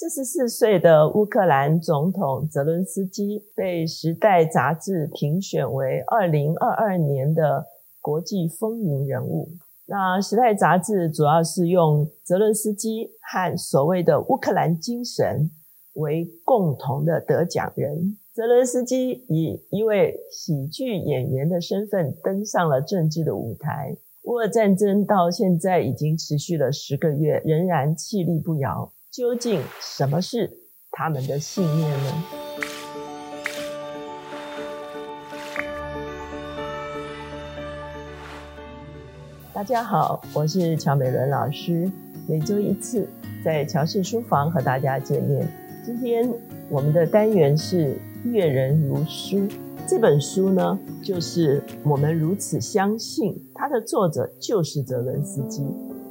四十四岁的乌克兰总统泽伦斯基被《时代》杂志评选为二零二二年的国际风云人物。那《时代》杂志主要是用泽伦斯基和所谓的乌克兰精神为共同的得奖人。泽伦斯基以一位喜剧演员的身份登上了政治的舞台。乌俄战争到现在已经持续了十个月，仍然气力不摇。究竟什么是他们的信念呢？大家好，我是乔美伦老师，每周一次在乔氏书房和大家见面。今天我们的单元是《阅人如书》，这本书呢，就是我们如此相信它的作者就是泽伦斯基。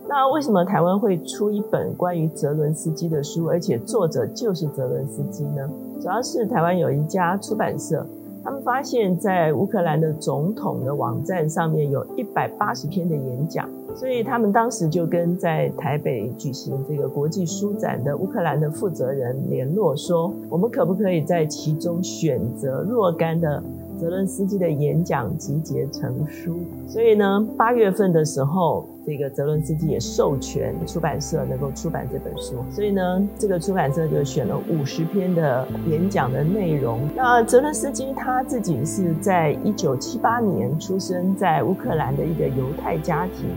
那为什么台湾会出一本关于泽伦斯基的书，而且作者就是泽伦斯基呢？主要是台湾有一家出版社，他们发现，在乌克兰的总统的网站上面有一百八十篇的演讲，所以他们当时就跟在台北举行这个国际书展的乌克兰的负责人联络，说我们可不可以在其中选择若干的。泽伦斯基的演讲集结成书，所以呢，八月份的时候，这个泽伦斯基也授权出版社能够出版这本书，所以呢，这个出版社就选了五十篇的演讲的内容。那泽伦斯基他自己是在一九七八年出生在乌克兰的一个犹太家庭，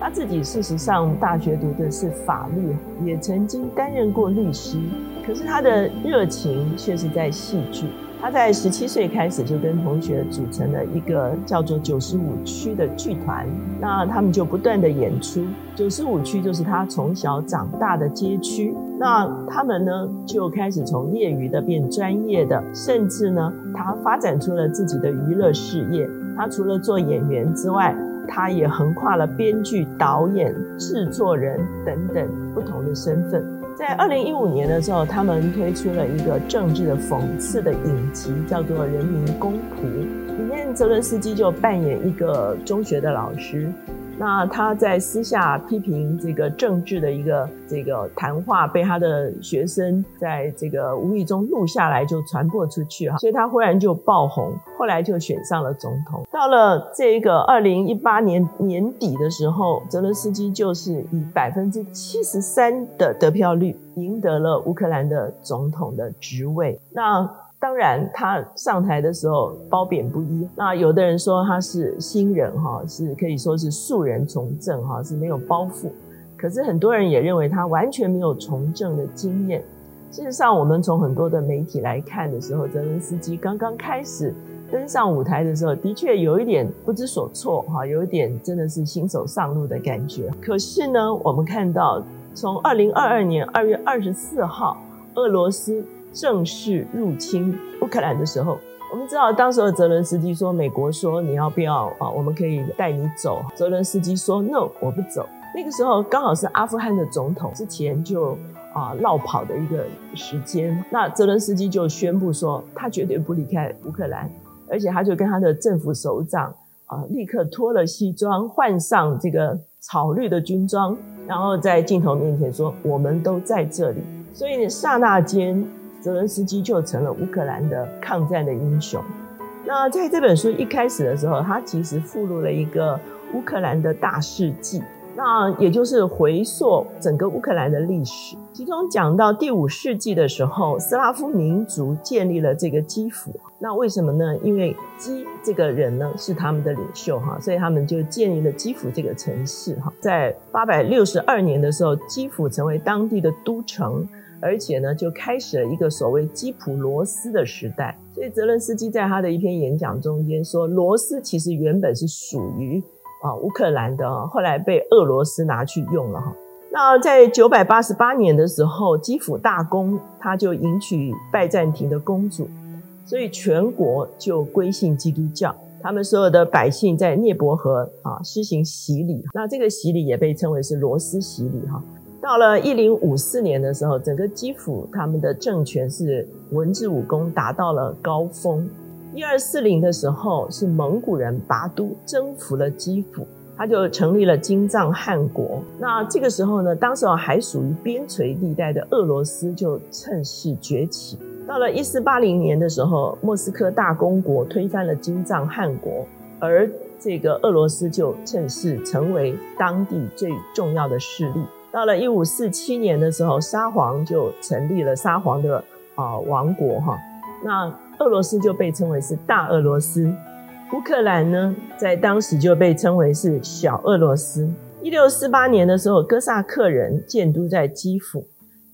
他自己事实上大学读的是法律，也曾经担任过律师，可是他的热情却是在戏剧。他在十七岁开始就跟同学组成了一个叫做九十五区的剧团，那他们就不断的演出。九十五区就是他从小长大的街区，那他们呢就开始从业余的变专业的，甚至呢他发展出了自己的娱乐事业。他除了做演员之外，他也横跨了编剧、导演、制作人等等不同的身份。在二零一五年的时候，他们推出了一个政治的讽刺的影集，叫做《人民公仆》，里面泽伦斯基就扮演一个中学的老师。那他在私下批评这个政治的一个这个谈话，被他的学生在这个无意中录下来，就传播出去哈，所以他忽然就爆红，后来就选上了总统。到了这个二零一八年年底的时候，泽伦斯基就是以百分之七十三的得票率赢得了乌克兰的总统的职位。那当然，他上台的时候褒贬不一。那有的人说他是新人哈，是可以说是素人从政哈，是没有包袱。可是很多人也认为他完全没有从政的经验。事实上，我们从很多的媒体来看的时候，泽连斯基刚刚开始登上舞台的时候，的确有一点不知所措哈，有一点真的是新手上路的感觉。可是呢，我们看到从二零二二年二月二十四号，俄罗斯。正式入侵乌克兰的时候，我们知道当时的泽伦斯基说：“美国说你要不要啊？我们可以带你走。”泽伦斯基说：“No，我不走。”那个时候刚好是阿富汗的总统之前就啊绕跑的一个时间，那泽伦斯基就宣布说他绝对不离开乌克兰，而且他就跟他的政府首长啊立刻脱了西装，换上这个草绿的军装，然后在镜头面前说：“我们都在这里。”所以刹那间。泽伦斯基就成了乌克兰的抗战的英雄。那在这本书一开始的时候，他其实附录了一个乌克兰的大事记，那也就是回溯整个乌克兰的历史。其中讲到第五世纪的时候，斯拉夫民族建立了这个基辅。那为什么呢？因为基这个人呢是他们的领袖哈，所以他们就建立了基辅这个城市哈。在八百六十二年的时候，基辅成为当地的都城。而且呢，就开始了一个所谓基普罗斯的时代。所以泽伦斯基在他的一篇演讲中间说，罗斯其实原本是属于啊乌克兰的，后来被俄罗斯拿去用了哈。那在九百八十八年的时候，基辅大公他就迎娶拜占庭的公主，所以全国就归信基督教。他们所有的百姓在涅伯河啊施行洗礼，那这个洗礼也被称为是罗斯洗礼哈。到了一零五四年的时候，整个基辅他们的政权是文治武功达到了高峰。一二四零的时候，是蒙古人拔都征服了基辅。他就成立了金帐汗国。那这个时候呢，当时还属于边陲地带的俄罗斯就趁势崛起。到了一四八零年的时候，莫斯科大公国推翻了金帐汗国，而这个俄罗斯就趁势成为当地最重要的势力。到了一五四七年的时候，沙皇就成立了沙皇的啊王国哈。那俄罗斯就被称为是大俄罗斯，乌克兰呢在当时就被称为是小俄罗斯。一六四八年的时候，哥萨克人建都在基辅。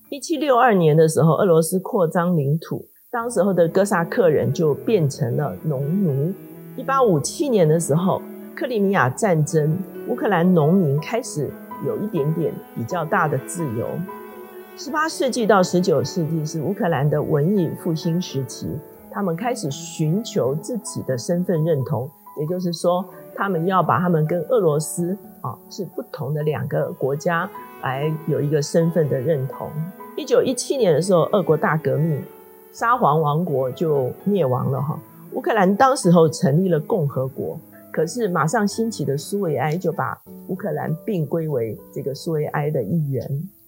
一七六二年的时候，俄罗斯扩张领土，当时候的哥萨克人就变成了农奴。一八五七年的时候，克里米亚战争，乌克兰农民开始有一点点比较大的自由。十八世纪到十九世纪是乌克兰的文艺复兴时期，他们开始寻求自己的身份认同，也就是说，他们要把他们跟俄罗斯啊是不同的两个国家来有一个身份的认同。一九一七年的时候，俄国大革命，沙皇王国就灭亡了哈。乌克兰当时候成立了共和国，可是马上兴起的苏维埃就把乌克兰并归为这个苏维埃的一员。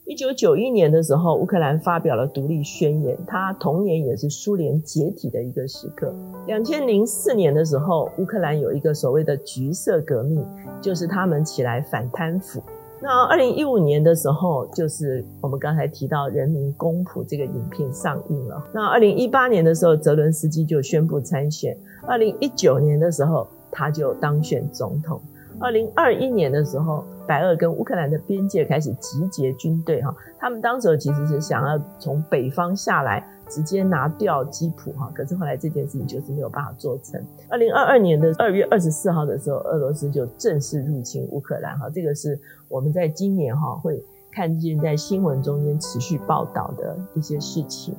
一九九一年的时候，乌克兰发表了独立宣言，它同年也是苏联解体的一个时刻。两千零四年的时候，乌克兰有一个所谓的橘色革命，就是他们起来反贪腐。那二零一五年的时候，就是我们刚才提到《人民公仆》这个影片上映了。那二零一八年的时候，泽伦斯基就宣布参选。二零一九年的时候，他就当选总统。二零二一年的时候，白俄跟乌克兰的边界开始集结军队，哈，他们当时其实是想要从北方下来，直接拿掉基辅，哈，可是后来这件事情就是没有办法做成。二零二二年的二月二十四号的时候，俄罗斯就正式入侵乌克兰，哈，这个是我们在今年哈会看见在新闻中间持续报道的一些事情。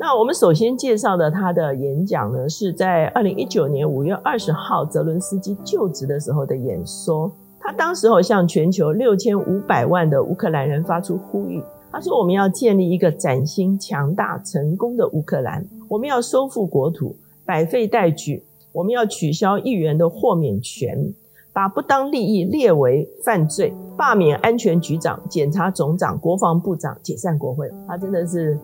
那我们首先介绍的他的演讲呢，是在二零一九年五月二十号泽伦斯基就职的时候的演说。他当时候向全球六千五百万的乌克兰人发出呼吁，他说：“我们要建立一个崭新、强大、成功的乌克兰，我们要收复国土，百废待举，我们要取消议员的豁免权，把不当利益列为犯罪，罢免安全局长、检察总长、国防部长，解散国会。”他真的是。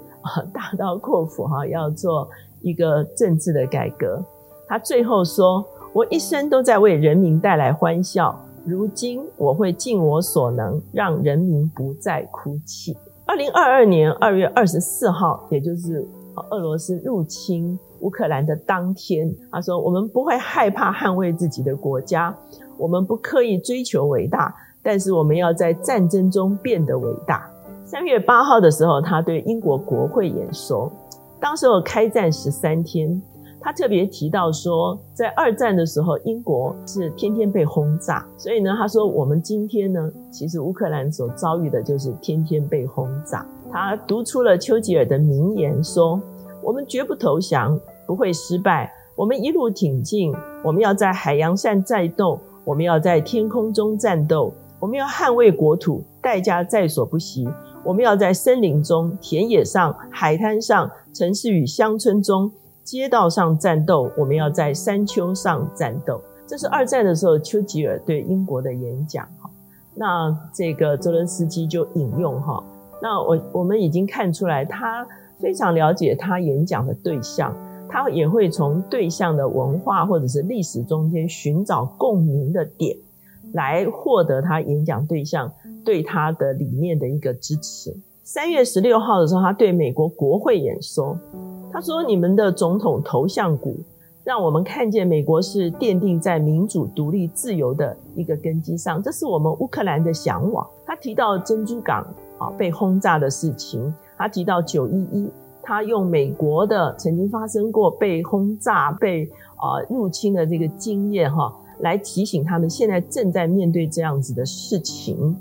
大刀阔斧哈，要做一个政治的改革。他最后说：“我一生都在为人民带来欢笑，如今我会尽我所能，让人民不再哭泣。”二零二二年二月二十四号，也就是俄罗斯入侵乌克兰的当天，他说：“我们不会害怕捍卫自己的国家，我们不刻意追求伟大，但是我们要在战争中变得伟大。”三月八号的时候，他对英国国会演说。当时候开战十三天，他特别提到说，在二战的时候，英国是天天被轰炸。所以呢，他说我们今天呢，其实乌克兰所遭遇的就是天天被轰炸。他读出了丘吉尔的名言，说：“我们绝不投降，不会失败。我们一路挺进，我们要在海洋上战斗，我们要在天空中战斗，我们要捍卫国土，代价在所不惜。”我们要在森林中、田野上、海滩上、城市与乡村中、街道上战斗。我们要在山丘上战斗。这是二战的时候丘吉尔对英国的演讲。哈，那这个泽伦斯基就引用哈。那我我们已经看出来，他非常了解他演讲的对象，他也会从对象的文化或者是历史中间寻找共鸣的点，来获得他演讲对象。对他的理念的一个支持。三月十六号的时候，他对美国国会演说，他说：“你们的总统头像骨，让我们看见美国是奠定在民主、独立、自由的一个根基上，这是我们乌克兰的向往。”他提到珍珠港啊被轰炸的事情，他提到九一一，他用美国的曾经发生过被轰炸、被啊入侵的这个经验哈，来提醒他们现在正在面对这样子的事情。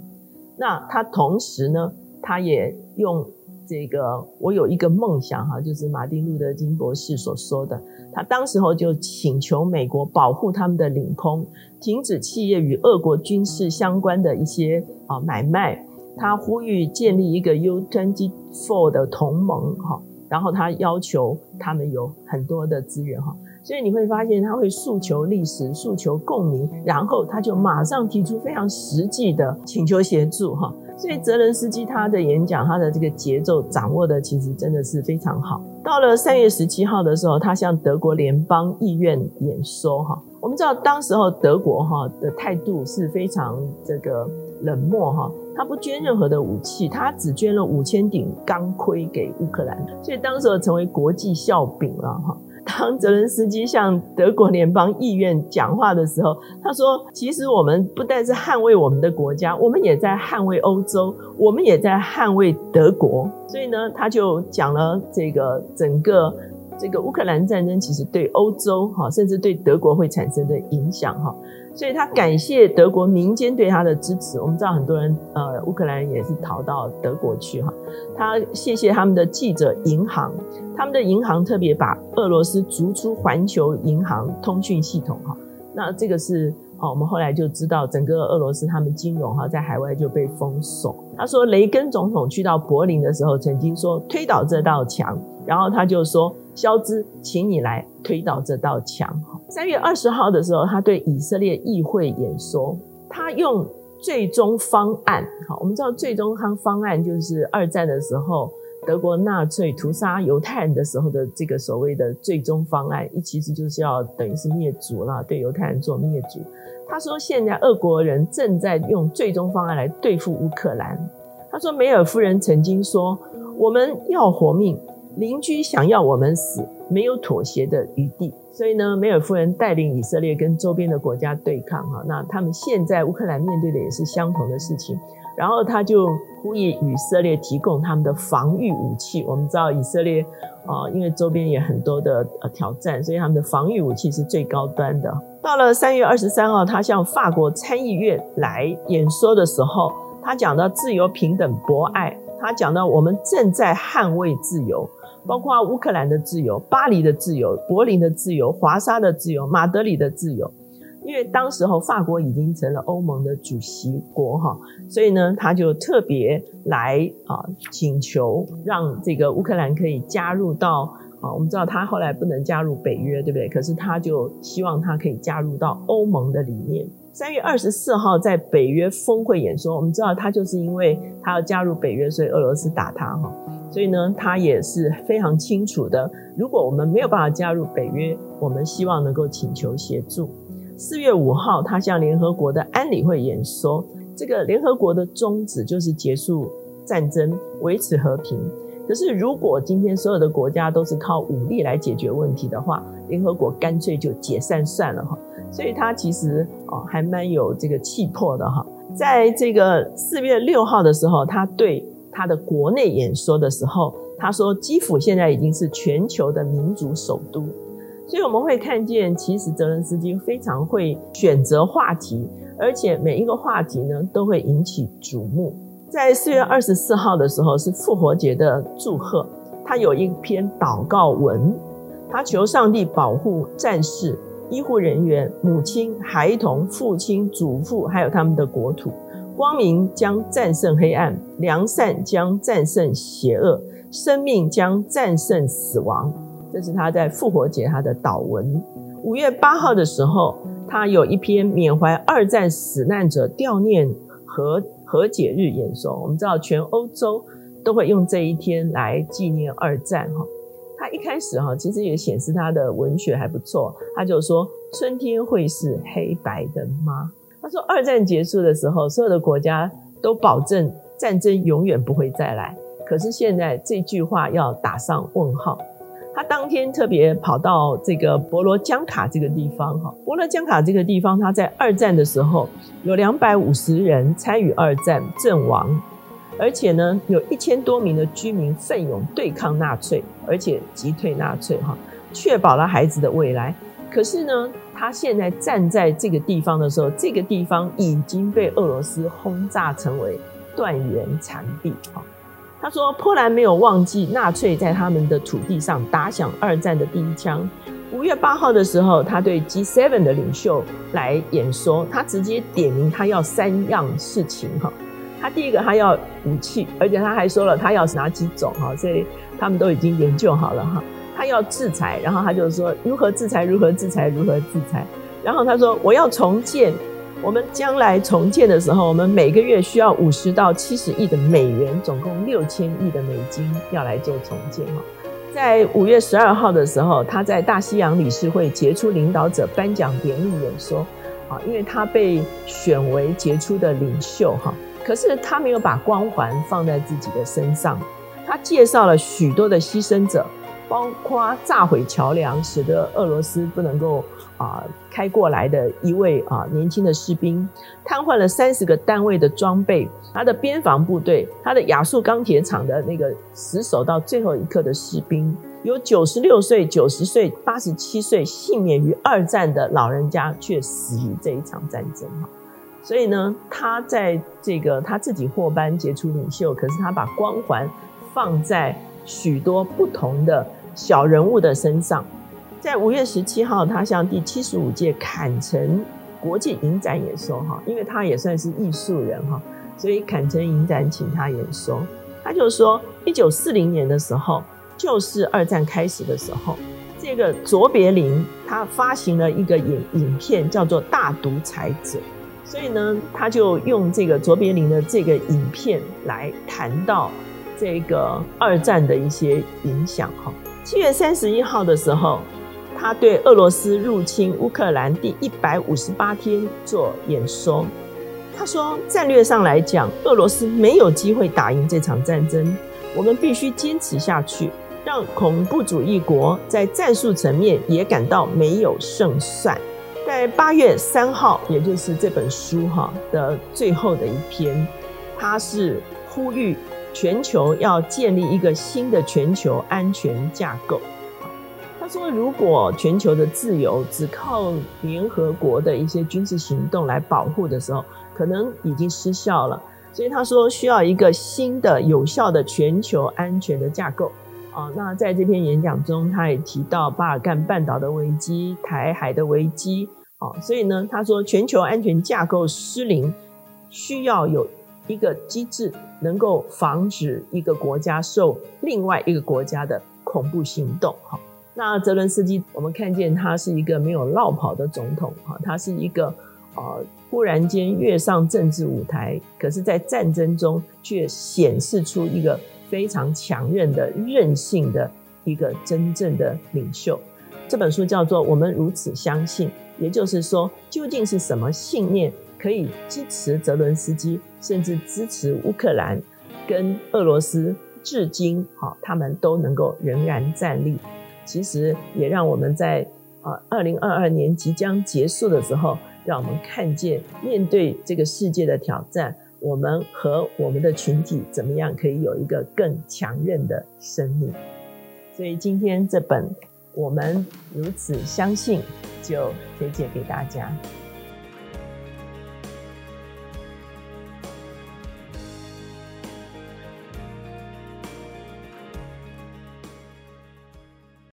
那他同时呢，他也用这个，我有一个梦想哈，就是马丁路德金博士所说的，他当时候就请求美国保护他们的领空，停止企业与俄国军事相关的一些啊买卖，他呼吁建立一个 U twenty four 的同盟哈，然后他要求他们有很多的资源哈，所以你会发现他会诉求历史、诉求共鸣，然后他就马上提出非常实际的请求协助哈。所以泽伦斯基他的演讲，他的这个节奏掌握的其实真的是非常好。到了三月十七号的时候，他向德国联邦议院演说哈。我们知道当时候德国哈的态度是非常这个冷漠哈，他不捐任何的武器，他只捐了五千顶钢盔给乌克兰，所以当时候成为国际笑柄了哈。当泽伦斯基向德国联邦议院讲话的时候，他说：“其实我们不但是捍卫我们的国家，我们也在捍卫欧洲，我们也在捍卫德国。”所以呢，他就讲了这个整个这个乌克兰战争其实对欧洲哈，甚至对德国会产生的影响哈。所以他感谢德国民间对他的支持。我们知道很多人，呃，乌克兰也是逃到德国去哈。他谢谢他们的记者银行，他们的银行特别把俄罗斯逐出环球银行通讯系统哈。那这个是哦，我们后来就知道整个俄罗斯他们金融哈在海外就被封锁。他说雷根总统去到柏林的时候曾经说推倒这道墙，然后他就说肖兹，请你来推倒这道墙。三月二十号的时候，他对以色列议会演说，他用最终方案。好，我们知道最终方方案就是二战的时候德国纳粹屠杀犹太人的时候的这个所谓的最终方案，一其实就是要等于是灭族了，对犹太人做灭族。他说，现在俄国人正在用最终方案来对付乌克兰。他说，梅尔夫人曾经说：“我们要活命，邻居想要我们死，没有妥协的余地。”所以呢，梅尔夫人带领以色列跟周边的国家对抗哈，那他们现在乌克兰面对的也是相同的事情。然后他就呼吁以色列提供他们的防御武器。我们知道以色列啊，因为周边也很多的呃挑战，所以他们的防御武器是最高端的。到了三月二十三号，他向法国参议院来演说的时候，他讲到自由、平等、博爱。他讲到我们正在捍卫自由。包括乌克兰的自由、巴黎的自由、柏林的自由、华沙的自由、马德里的自由，因为当时候法国已经成了欧盟的主席国哈，所以呢，他就特别来啊请求让这个乌克兰可以加入到啊，我们知道他后来不能加入北约，对不对？可是他就希望他可以加入到欧盟的里面。三月二十四号在北约峰会演说，我们知道他就是因为他要加入北约，所以俄罗斯打他哈。所以呢，他也是非常清楚的。如果我们没有办法加入北约，我们希望能够请求协助。四月五号，他向联合国的安理会演说。这个联合国的宗旨就是结束战争、维持和平。可是，如果今天所有的国家都是靠武力来解决问题的话，联合国干脆就解散算了哈。所以，他其实哦还蛮有这个气魄的哈。在这个四月六号的时候，他对。他的国内演说的时候，他说：“基辅现在已经是全球的民主首都。”所以我们会看见，其实泽伦斯基非常会选择话题，而且每一个话题呢都会引起瞩目。在四月二十四号的时候是复活节的祝贺，他有一篇祷告文，他求上帝保护战士、医护人员、母亲、孩童、父亲、祖父，还有他们的国土。光明将战胜黑暗，良善将战胜邪恶，生命将战胜死亡。这是他在复活节他的祷文。五月八号的时候，他有一篇缅怀二战死难者悼念和和解日演说。我们知道，全欧洲都会用这一天来纪念二战。哈，一开始哈，其实也显示他的文学还不错。他就说：“春天会是黑白的吗？”他说，二战结束的时候，所有的国家都保证战争永远不会再来。可是现在这句话要打上问号。他当天特别跑到这个博罗江卡这个地方，哈，博罗江卡这个地方，他在二战的时候有两百五十人参与二战阵亡，而且呢，有一千多名的居民奋勇对抗纳粹，而且击退纳粹，哈，确保了孩子的未来。可是呢？他现在站在这个地方的时候，这个地方已经被俄罗斯轰炸成为断垣残壁。哈，他说波兰没有忘记纳粹在他们的土地上打响二战的第一枪。五月八号的时候，他对 G7 的领袖来演说，他直接点名他要三样事情。哈，他第一个他要武器，而且他还说了他要哪几种。哈，所以他们都已经研究好了。哈。他要制裁，然后他就说如何制裁，如何制裁，如何制裁。然后他说我要重建，我们将来重建的时候，我们每个月需要五十到七十亿的美元，总共六千亿的美金要来做重建哈。在五月十二号的时候，他在大西洋理事会杰出领导者颁奖典礼演说，啊，因为他被选为杰出的领袖哈，可是他没有把光环放在自己的身上，他介绍了许多的牺牲者。包括炸毁桥梁，使得俄罗斯不能够啊开过来的一位啊年轻的士兵，瘫痪了三十个单位的装备，他的边防部队，他的亚速钢铁厂的那个死守到最后一刻的士兵，有九十六岁、九十岁、八十七岁幸免于二战的老人家，却死于这一场战争哈。所以呢，他在这个他自己获颁杰出领袖，可是他把光环放在许多不同的。小人物的身上，在五月十七号，他向第七十五届坎城国际影展演说哈，因为他也算是艺术人哈，所以坎城影展请他演说。他就说，一九四零年的时候，就是二战开始的时候，这个卓别林他发行了一个影影片，叫做《大独裁者》，所以呢，他就用这个卓别林的这个影片来谈到这个二战的一些影响哈。七月三十一号的时候，他对俄罗斯入侵乌克兰第一百五十八天做演说。他说：“战略上来讲，俄罗斯没有机会打赢这场战争。我们必须坚持下去，让恐怖主义国在战术层面也感到没有胜算。”在八月三号，也就是这本书哈的最后的一篇，他是呼吁。全球要建立一个新的全球安全架构。他说，如果全球的自由只靠联合国的一些军事行动来保护的时候，可能已经失效了。所以他说，需要一个新的有效的全球安全的架构。啊，那在这篇演讲中，他也提到巴尔干半岛的危机、台海的危机。啊，所以呢，他说，全球安全架构失灵，需要有。一个机制能够防止一个国家受另外一个国家的恐怖行动。哈，那泽伦斯基，我们看见他是一个没有落跑的总统。哈，他是一个呃，忽然间跃上政治舞台，可是，在战争中却显示出一个非常强韧的韧性的一个真正的领袖。这本书叫做《我们如此相信》，也就是说，究竟是什么信念？可以支持泽伦斯基，甚至支持乌克兰跟俄罗斯，至今哈他们都能够仍然站立。其实也让我们在啊二零二二年即将结束的时候，让我们看见面对这个世界的挑战，我们和我们的群体怎么样可以有一个更强韧的生命。所以今天这本我们如此相信，就推荐给大家。